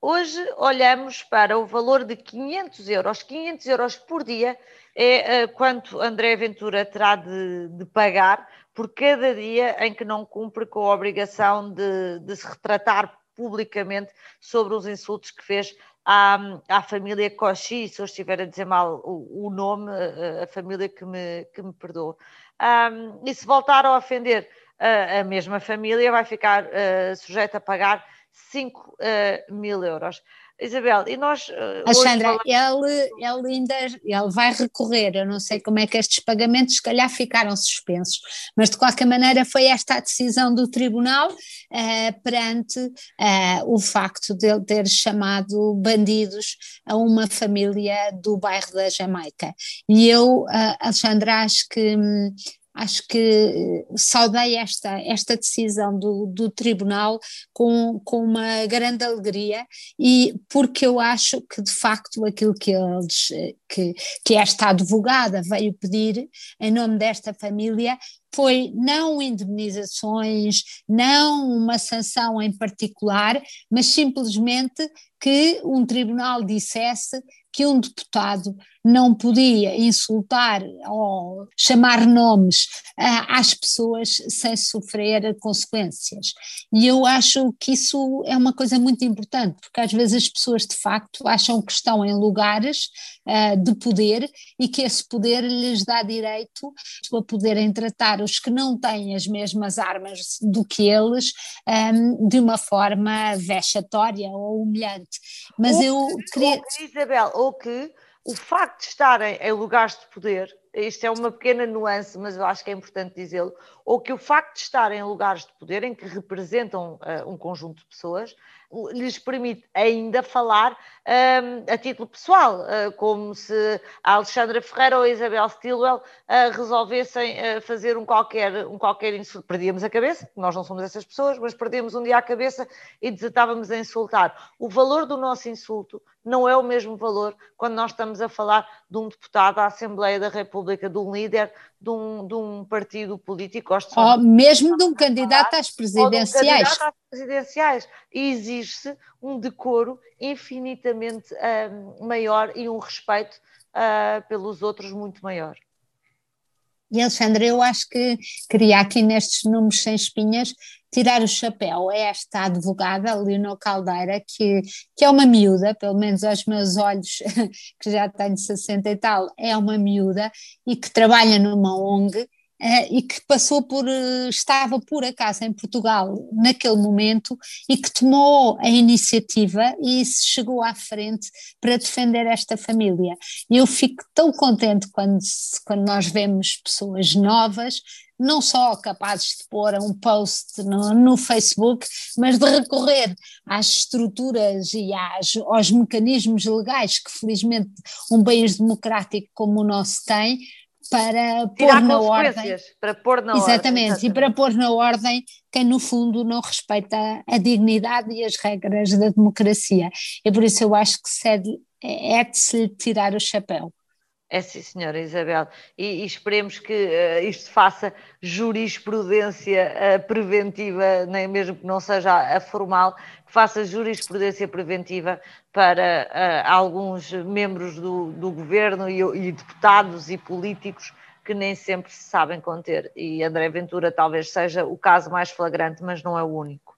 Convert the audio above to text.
Hoje olhamos para o valor de 500 euros. 500 euros por dia é uh, quanto André Ventura terá de, de, pagar por cada dia em que não cumpre com a obrigação de, de se retratar publicamente sobre os insultos que fez à, à família Koshi, se eu estiver a dizer mal o, o nome, a, a, família que me, que me perdoa. Um, e se voltar a ofender a, a mesma família, vai ficar uh, a pagar 5 uh, eh, mil euros. Isabel, e nós. Uh, Alexandra, falamos... ele, ele ainda ele vai recorrer. Eu não sei como é que estes pagamentos, se calhar, ficaram suspensos, mas de qualquer maneira foi esta a decisão do Tribunal uh, perante uh, o facto de ele ter chamado bandidos a uma família do bairro da Jamaica. E eu, uh, Alexandra, acho que. Hum, acho que eh, saudei esta, esta decisão do, do tribunal com, com uma grande alegria e porque eu acho que de facto aquilo que eles, eh, que, que esta advogada veio pedir em nome desta família foi não indemnizações, não uma sanção em particular, mas simplesmente que um tribunal dissesse que um deputado não podia insultar ou chamar nomes uh, às pessoas sem sofrer consequências. E eu acho que isso é uma coisa muito importante, porque às vezes as pessoas de facto acham que estão em lugares uh, de poder e que esse poder lhes dá direito a poderem tratar os que não têm as mesmas armas do que eles um, de uma forma vexatória ou humilhante. Mas ou eu que, queria. Ou que, Isabel, ou que o facto de estarem em lugares de poder, isto é uma pequena nuance, mas eu acho que é importante dizê-lo, ou que o facto de estarem em lugares de poder em que representam uh, um conjunto de pessoas, lhes permite ainda falar um, a título pessoal, uh, como se a Alexandra Ferreira ou a Isabel Stilwell uh, resolvessem fazer um qualquer, um qualquer insulto. Perdíamos a cabeça, nós não somos essas pessoas, mas perdíamos um dia a cabeça e desatávamos a insultar. O valor do nosso insulto não é o mesmo valor quando nós estamos a falar de um deputado à Assembleia da República, de um líder de um, de um partido político. Ou mesmo de um candidato às presidenciais. Ou de um candidato às presidenciais. E exige-se um decoro infinitamente uh, maior e um respeito uh, pelos outros muito maior. E Alexandre, eu acho que queria aqui nestes números sem espinhas tirar o chapéu a esta advogada, Leonor Caldeira, que, que é uma miúda, pelo menos aos meus olhos, que já tenho 60 e tal, é uma miúda e que trabalha numa ONG e que passou por, uh, estava por acaso em Portugal naquele momento e que tomou a iniciativa e se chegou à frente para defender esta família. Eu fico tão contente quando, quando nós vemos pessoas novas não só capazes de pôr um post no, no, Facebook, mas de recorrer às estruturas e às, aos mecanismos legais que felizmente um país democrático como o nosso tem para pôr na ordem. Para pôr na exatamente, ordem. e para pôr na ordem quem no fundo não respeita a dignidade e as regras da democracia. E por isso eu acho que é, é de se lhe tirar o chapéu. É sim, senhora Isabel, e, e esperemos que uh, isto faça jurisprudência uh, preventiva, nem mesmo que não seja a, formal, que faça jurisprudência preventiva para uh, alguns membros do, do governo e, e, deputados e políticos que nem sempre se sabem conter. E André Ventura talvez seja o caso mais flagrante, mas não é o único.